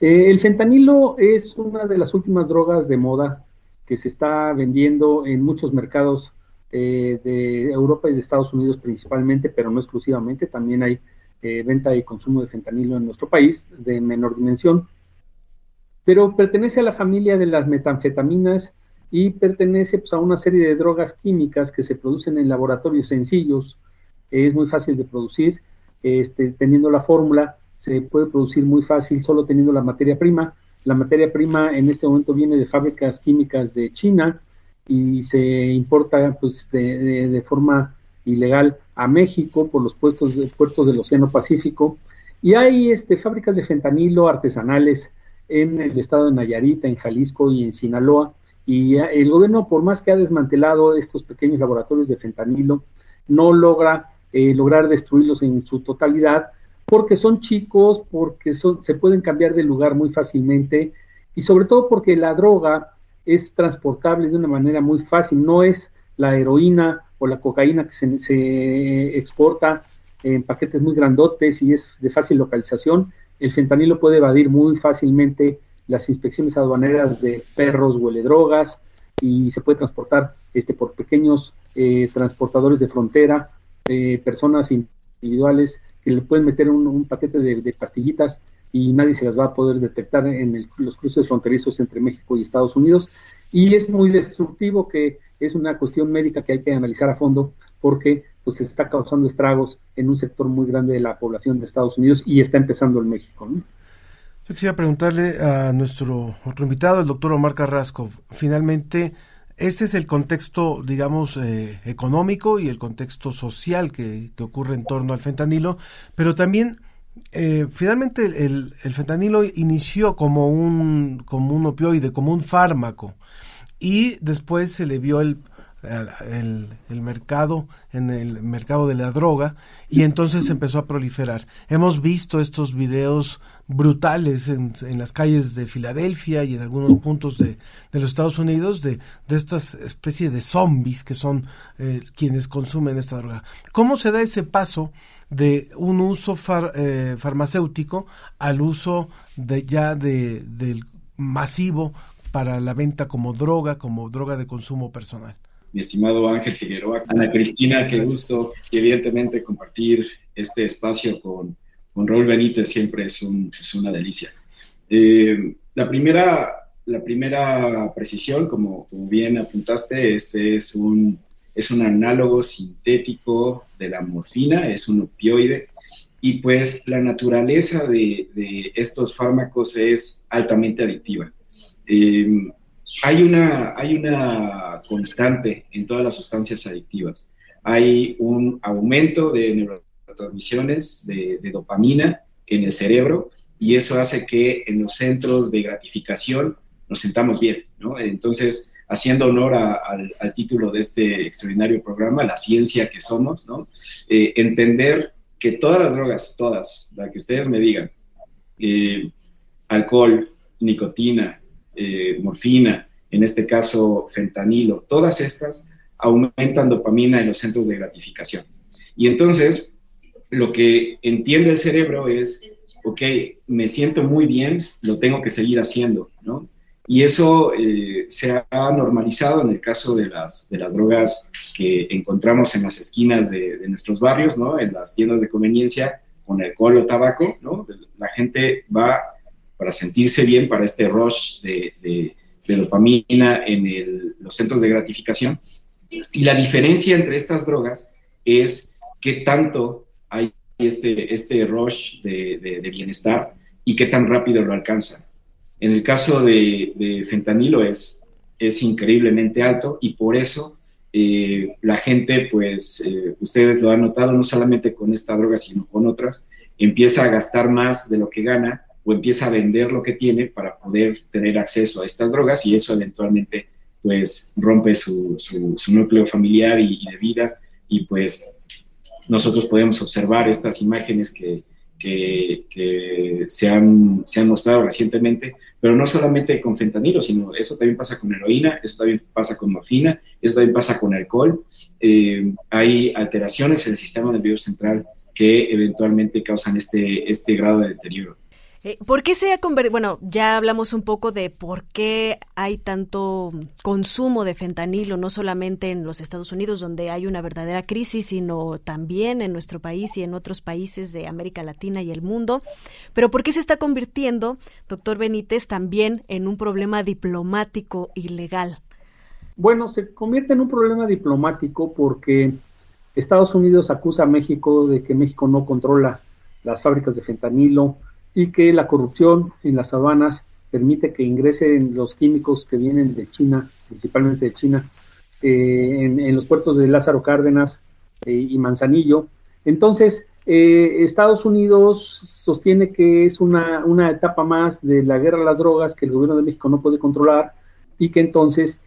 Eh, el fentanilo es una de las últimas drogas de moda que se está vendiendo en muchos mercados eh, de Europa y de Estados Unidos principalmente, pero no exclusivamente, también hay venta y consumo de fentanilo en nuestro país de menor dimensión pero pertenece a la familia de las metanfetaminas y pertenece pues, a una serie de drogas químicas que se producen en laboratorios sencillos. Es muy fácil de producir, este, teniendo la fórmula, se puede producir muy fácil solo teniendo la materia prima. La materia prima en este momento viene de fábricas químicas de China y se importa pues, de, de, forma ilegal a México por los puestos, puertos del Océano Pacífico. Y hay este, fábricas de fentanilo artesanales en el estado de Nayarita, en Jalisco y en Sinaloa. Y el gobierno, por más que ha desmantelado estos pequeños laboratorios de fentanilo, no logra eh, lograr destruirlos en su totalidad porque son chicos, porque son, se pueden cambiar de lugar muy fácilmente y sobre todo porque la droga es transportable de una manera muy fácil, no es la heroína o la cocaína que se, exporta en paquetes muy grandotes y es de fácil localización, el fentanilo puede evadir muy fácilmente las inspecciones aduaneras de perros huele drogas y se puede transportar este, por pequeños eh, transportadores de frontera, eh, personas individuales que le pueden meter un, paquete de, pastillitas y nadie se las va a poder detectar en los cruces fronterizos entre México y Estados Unidos. Y es muy destructivo que es una cuestión médica que hay que analizar a fondo porque pues está causando estragos en un sector muy grande de la población de Estados Unidos y está empezando en México. Yo quisiera preguntarle a nuestro otro invitado, el doctor Omar Carrasco, finalmente, este es el contexto, digamos, eh, económico y el contexto social que, ocurre en torno al fentanilo, pero también, eh, finalmente, el, el, fentanilo inició como un, como un opioide, como un fármaco, y después se le vio el el, el, mercado, en el mercado de la droga, y entonces empezó a proliferar. Hemos visto estos videos brutales en, las calles de Filadelfia y en algunos puntos de, de los Estados Unidos de, de estas especies de zombies que son eh, quienes consumen esta droga. ¿Cómo se da ese paso de un uso eh, farmacéutico al uso de ya de, del masivo para la venta como droga, como droga de consumo personal? mi estimado Ángel Figueroa. Ana Cristina, qué gusto evidentemente compartir este espacio con, con Raúl Benítez siempre es, un, es una delicia. Eh, la, primera, la primera precisión, como, bien apuntaste, este es un, es un análogo sintético de la morfina, es un opioide, y pues la naturaleza de, estos fármacos es altamente adictiva. Eh, hay una, hay una constante en todas las sustancias adictivas. Hay un aumento de neurotransmisiones de, dopamina en el cerebro y eso hace que en los centros de gratificación nos sentamos bien, ¿no? Entonces, haciendo honor al, título de este extraordinario programa, La ciencia que somos, ¿no? Eh, entender que todas las drogas, todas, la que ustedes me digan, eh, alcohol, nicotina, eh, morfina, en este caso fentanilo, todas estas aumentan dopamina en los centros de gratificación. Y entonces, lo que entiende el cerebro es, ok, me siento muy bien, lo tengo que seguir haciendo, ¿no? Y eso eh, se ha normalizado en el caso de las, de las drogas que encontramos en las esquinas de, nuestros barrios, ¿no? En las tiendas de conveniencia con alcohol o tabaco, ¿no? La gente va para sentirse bien, para este rush de, de, dopamina en los centros de gratificación. Y la diferencia entre estas drogas es qué tanto hay este, este rush de, bienestar y qué tan rápido lo alcanza. En el caso de, fentanilo es, es increíblemente alto y por eso eh, la gente, pues eh, ustedes lo han notado no solamente con esta droga, sino con otras, empieza a gastar más de lo que gana o empieza a vender lo que tiene para poder tener acceso a estas drogas y eso eventualmente pues rompe su, su, núcleo familiar y, de vida y pues nosotros podemos observar estas imágenes que, que, se, han, se, han, mostrado recientemente, pero no solamente con fentanilo, sino eso también pasa con heroína, eso también pasa con morfina, eso también pasa con alcohol. Eh, hay alteraciones en el sistema nervioso central que eventualmente causan este, este grado de deterioro. Eh, ¿Por qué se ha convertido? Bueno, ya hablamos un poco de por qué hay tanto consumo de fentanilo, no solamente en los Estados Unidos, donde hay una verdadera crisis, sino también en nuestro país y en otros países de América Latina y el mundo. Pero ¿por qué se está convirtiendo, doctor Benítez, también en un problema diplomático y legal? Bueno, se convierte en un problema diplomático porque Estados Unidos acusa a México de que México no controla las fábricas de fentanilo, y que la corrupción en las aduanas permite que ingresen los químicos que vienen de China, principalmente de China, eh, en, los puertos de Lázaro Cárdenas eh, y Manzanillo. Entonces, eh, Estados Unidos sostiene que es una, una, etapa más de la guerra a las drogas que el gobierno de México no puede controlar y que entonces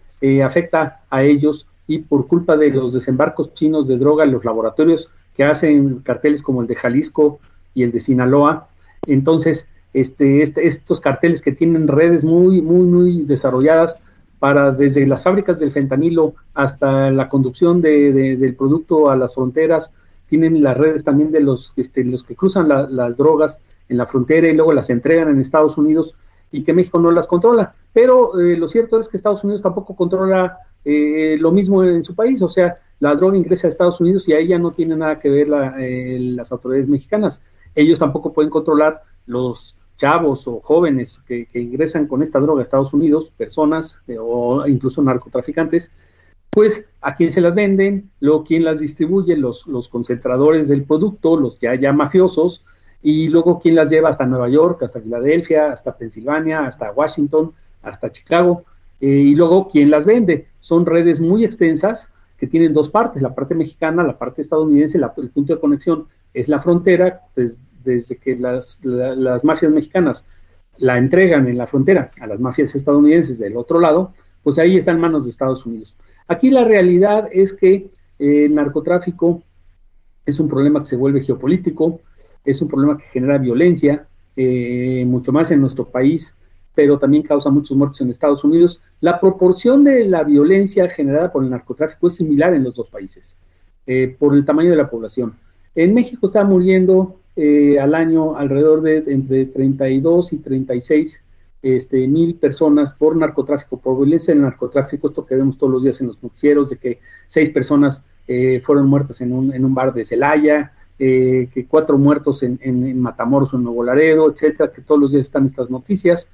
afecta a ellos y por culpa de los desembarcos chinos de droga los laboratorios que hacen carteles como el de Jalisco y el de Sinaloa, entonces, este, este, estos carteles que tienen redes muy, muy, muy desarrolladas para desde las fábricas del fentanilo hasta la conducción del producto a las fronteras, tienen las redes también de los, este, los que cruzan las drogas en la frontera y luego las entregan en Estados Unidos y que México no las controla. Pero eh, lo cierto es que Estados Unidos tampoco controla eh, lo mismo en su país, o sea, la droga ingresa a Estados Unidos y ahí ya no tiene nada que ver eh, las autoridades mexicanas ellos tampoco pueden controlar los chavos o jóvenes que, ingresan con esta droga a Estados Unidos, personas eh, o incluso narcotraficantes, pues a quién se las venden, luego quién las distribuye, los, concentradores del producto, los ya, ya mafiosos, y luego quién las lleva hasta Nueva York, hasta Filadelfia, hasta Pensilvania, hasta Washington, hasta Chicago, eh, y luego quién las vende. Son redes muy extensas que tienen dos partes, la parte mexicana, la parte estadounidense, el punto de conexión es la frontera, pues, desde que las, las mafias mexicanas la entregan en la frontera a las mafias estadounidenses del otro lado, pues ahí está en manos de Estados Unidos. Aquí la realidad es que eh, el narcotráfico es un problema que se vuelve geopolítico, es un problema que genera violencia, eh, mucho más en nuestro país, pero también causa muchos muertos en Estados Unidos. La proporción de la violencia generada por el narcotráfico es similar en los dos países, eh, por el tamaño de la población. En México está muriendo eh, al año alrededor de entre 32 y 36 este, mil personas por narcotráfico, por violencia del narcotráfico, esto que vemos todos los días en los noticieros, de que seis personas eh, fueron muertas en un, en un bar de Celaya, eh, que cuatro muertos en, en, Matamoros o en Nuevo Laredo, etcétera, que todos los días están estas noticias.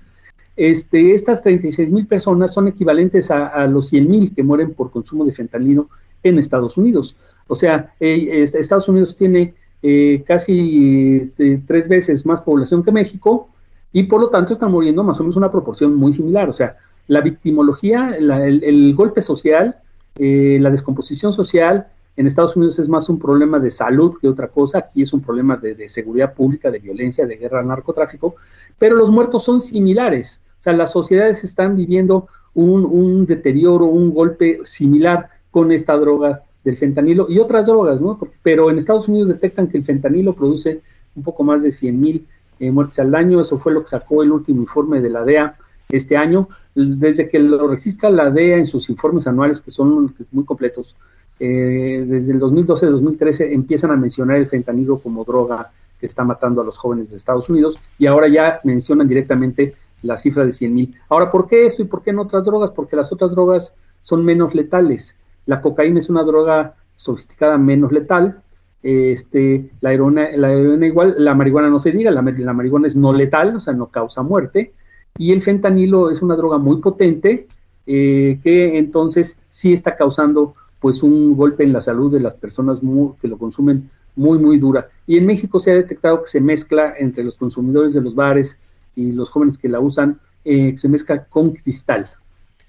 Este, estas 36 mil personas son equivalentes a, los 100 mil que mueren por consumo de fentanilo en Estados Unidos. O sea, Estados Unidos tiene eh, casi eh, tres veces más población que México y por lo tanto están muriendo más o menos una proporción muy similar. O sea, la victimología, el, golpe social, eh, la descomposición social en Estados Unidos es más un problema de salud que otra cosa. Aquí es un problema de, seguridad pública, de violencia, de guerra al narcotráfico, pero los muertos son similares. O sea, las sociedades están viviendo un, un deterioro, un golpe similar con esta droga del fentanilo y otras drogas, ¿no? Pero en Estados Unidos detectan que el fentanilo produce un poco más de 100.000 mil eh, muertes al año, eso fue lo que sacó el último informe de la DEA este año, desde que lo registra la DEA en sus informes anuales, que son muy completos, eh, desde el 2012-2013 empiezan a mencionar el fentanilo como droga que está matando a los jóvenes de Estados Unidos y ahora ya mencionan directamente la cifra de 100 mil. Ahora, ¿por qué esto y por qué no otras drogas? Porque las otras drogas son menos letales. La cocaína es una droga sofisticada menos letal. Este, la heroína, la heroína igual, la marihuana no se diga, la, marihuana es no letal, o sea, no causa muerte. Y el fentanilo es una droga muy potente eh, que entonces sí está causando pues un golpe en la salud de las personas que lo consumen muy, muy dura. Y en México se ha detectado que se mezcla entre los consumidores de los bares y los jóvenes que la usan, eh, se mezcla con cristal.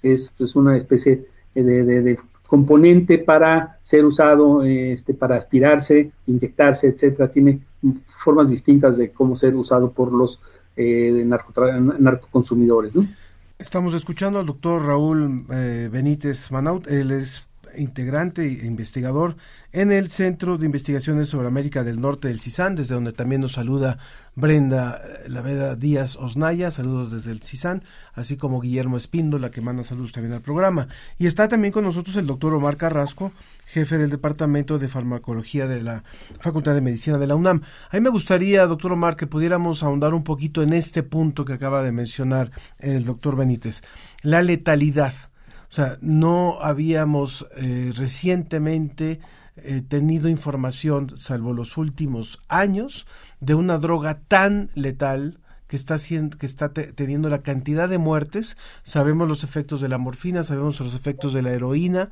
Es pues, una especie de, componente para ser usado este, para aspirarse, inyectarse, etcétera, tiene formas distintas de cómo ser usado por los eh, narcoconsumidores. ¿no? Estamos escuchando al doctor Raúl eh, Benítez Manaut, él es integrante e investigador en el Centro de Investigaciones sobre América del Norte del CISAN, desde donde también nos saluda Brenda eh, Laveda Díaz Osnaya, saludos desde el CISAN, así como Guillermo Espíndola, que manda saludos también al programa. Y está también con nosotros el doctor Omar Carrasco, jefe del Departamento de Farmacología de la Facultad de Medicina de la UNAM. A mí me gustaría, doctor Omar, que pudiéramos ahondar un poquito en este punto que acaba de mencionar el doctor Benítez, la letalidad. O sea, no habíamos eh, recientemente eh, tenido información, salvo los últimos años, de una droga tan letal que está, que está teniendo la cantidad de muertes. Sabemos los efectos de la morfina, sabemos los efectos de la heroína,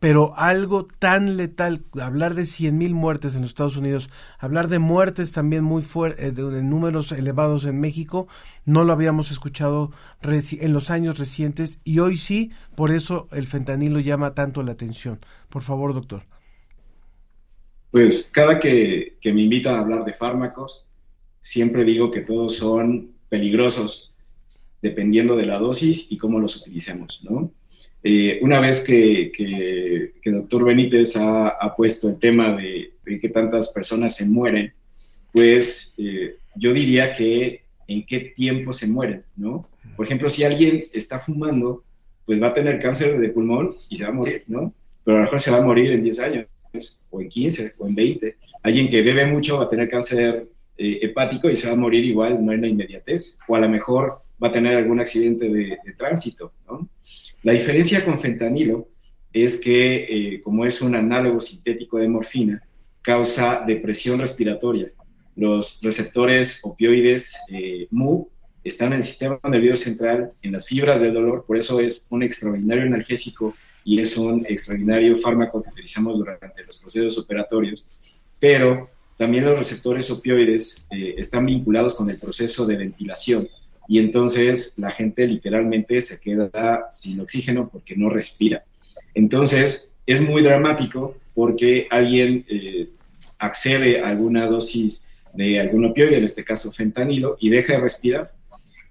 pero algo tan letal, hablar de 100.000 muertes en los Estados Unidos, hablar de muertes también muy fuertes, eh, de, números elevados en México, no lo habíamos escuchado en los años recientes y hoy sí, por eso el fentanilo llama tanto la atención. Por favor, doctor. Pues cada que, que me invitan a hablar de fármacos, siempre digo que todos son peligrosos, dependiendo de la dosis y cómo los utilicemos, ¿no? Eh, una vez que, que, que, doctor Benítez ha, ha, puesto el tema de, que tantas personas se mueren, pues eh, yo diría que en qué tiempo se mueren, ¿no? Por ejemplo, si alguien está fumando, pues va a tener cáncer de pulmón y se va a morir, ¿no? Pero a lo mejor se va a morir en 10 años, o en 15, o en 20. Alguien que bebe mucho va a tener cáncer eh, hepático y se va a morir igual, no en la inmediatez, o a lo mejor va a tener algún accidente de, de tránsito, ¿no? La diferencia con fentanilo es que, eh, como es un análogo sintético de morfina, causa depresión respiratoria. Los receptores opioides eh, MU están en el sistema nervioso central, en las fibras del dolor, por eso es un extraordinario analgésico y es un extraordinario fármaco que utilizamos durante los procesos operatorios, pero también los receptores opioides eh, están vinculados con el proceso de ventilación y entonces la gente literalmente se queda sin oxígeno porque no respira. Entonces es muy dramático porque alguien eh, accede a alguna dosis de algún opioide, en este caso fentanilo, y deja de respirar.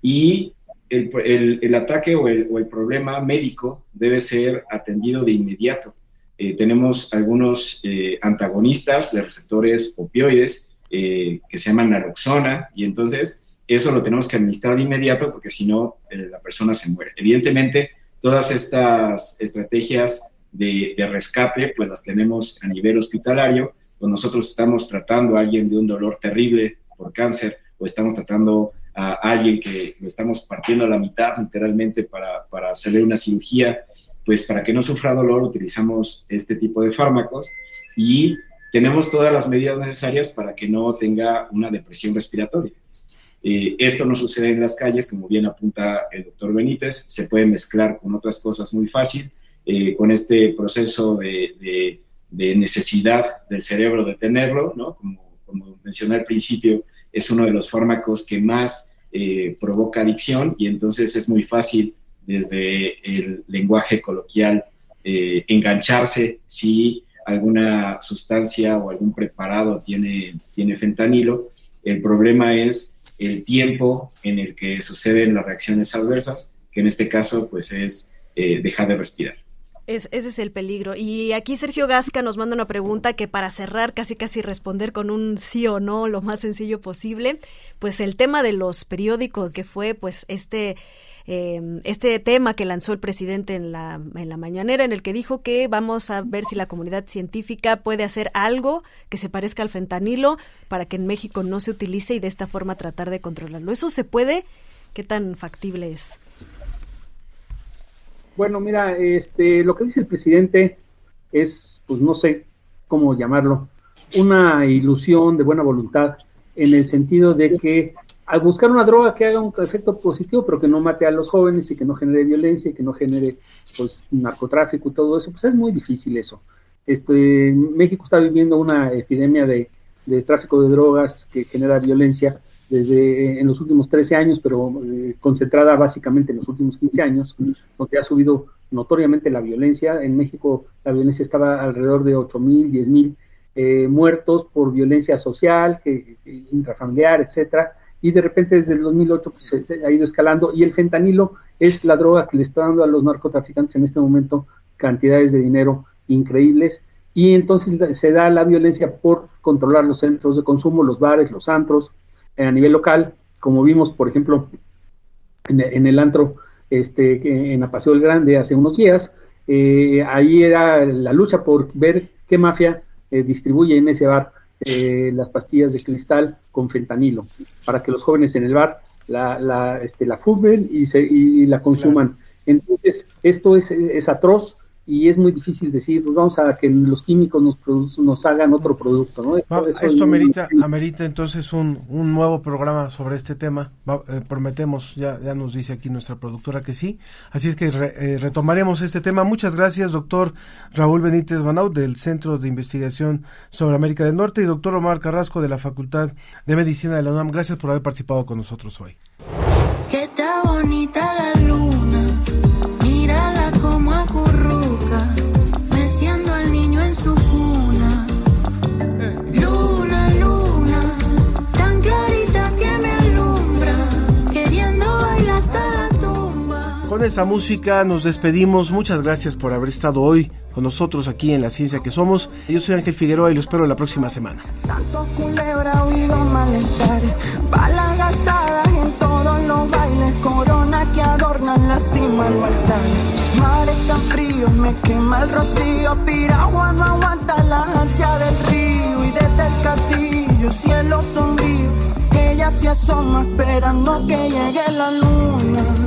Y el, el, ataque o el, o el, problema médico debe ser atendido de inmediato. Eh, tenemos algunos eh, antagonistas de receptores opioides que se llaman naloxona, y entonces eso lo tenemos que administrar de inmediato porque si no, eh, la persona se muere. Evidentemente, todas estas estrategias de, rescate, pues las tenemos a nivel hospitalario, pues nosotros estamos tratando a alguien de un dolor terrible por cáncer o estamos tratando a alguien que lo estamos partiendo a la mitad literalmente para hacerle una cirugía, pues para que no sufra dolor utilizamos este tipo de fármacos y tenemos todas las medidas necesarias para que no tenga una depresión respiratoria. Eh, esto no sucede en las calles, como bien apunta el doctor Benítez, se puede mezclar con otras cosas muy fácil, eh, con este proceso de, necesidad del cerebro de tenerlo, ¿no? como, como, mencioné al principio, es uno de los fármacos que más eh, provoca adicción y entonces es muy fácil desde el lenguaje coloquial engancharse si alguna sustancia o algún preparado tiene, tiene fentanilo. El problema es el tiempo en el que suceden las reacciones adversas, que en este caso pues es eh, dejar de respirar. ese es el peligro. Y aquí Sergio Gasca nos manda una pregunta que para cerrar, casi casi responder con un sí o no, lo más sencillo posible, pues el tema de los periódicos, que fue pues este eh, este tema que lanzó el presidente en la, en la mañanera, en el que dijo que vamos a ver si la comunidad científica puede hacer algo que se parezca al fentanilo para que en México no se utilice y de esta forma tratar de controlarlo. ¿Eso se puede? ¿Qué tan factible es? Bueno, mira, este, lo que dice el presidente es, pues no sé cómo llamarlo, una ilusión de buena voluntad en el sentido de que al buscar una droga que haga un efecto positivo, pero que no mate a los jóvenes y que no genere violencia y que no genere pues narcotráfico y todo eso, pues es muy difícil eso. Este, México está viviendo una epidemia de, tráfico de drogas que genera violencia desde en los últimos 13 años, pero eh, concentrada básicamente en los últimos 15 años, donde ha subido notoriamente la violencia. En México la violencia estaba alrededor de 8 mil, 10 mil eh, muertos por violencia social, que, intrafamiliar, etcétera, y de repente desde el 2008 pues, se, ha ido escalando. Y el fentanilo es la droga que le está dando a los narcotraficantes en este momento cantidades de dinero increíbles. Y entonces se da la violencia por controlar los centros de consumo, los bares, los antros, eh, a nivel local, como vimos, por ejemplo, en, el antro este, en Apaseo del Grande hace unos días, eh, ahí era la lucha por ver qué mafia eh, distribuye en ese bar eh, las pastillas de cristal con fentanilo, para que los jóvenes en el bar la, la, este, la fumen y, se, y la consuman. Entonces, esto es, es atroz, y es muy difícil decir, pues vamos a que los químicos nos, nos hagan otro producto, ¿no? Esto, amerita, amerita entonces un, un, nuevo programa sobre este tema. Eh, prometemos, ya, ya nos dice aquí nuestra productora que sí. Así es que eh, retomaremos este tema. Muchas gracias, doctor Raúl Benítez Banaut, del Centro de Investigación sobre América del Norte, y doctor Omar Carrasco, de la Facultad de Medicina de la UNAM. Gracias por haber participado con nosotros hoy. Qué bonita Con esta música nos despedimos. Muchas gracias por haber estado hoy con nosotros aquí en La Ciencia que Somos. Yo soy Ángel Figueroa y lo espero la próxima semana. Santo culebra, oído malestar, balas gastadas en todos los bailes, corona que adornan la cima del altar mares tan fríos me quema el rocío. Piragua no aguanta la ansia del río y desde el castillo, cielo sombrío. Ella se asoma esperando que llegue la luna.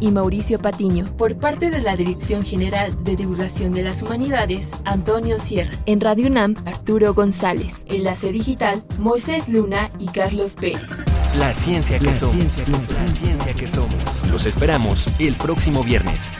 y Mauricio Patiño. Por parte de la Dirección General de Divulgación de las Humanidades, Antonio Sierra. En Radio UNAM, Arturo González. Enlace Digital, Moisés Luna y Carlos Pérez. La ciencia que somos. la ciencia que somos. Los esperamos el próximo viernes.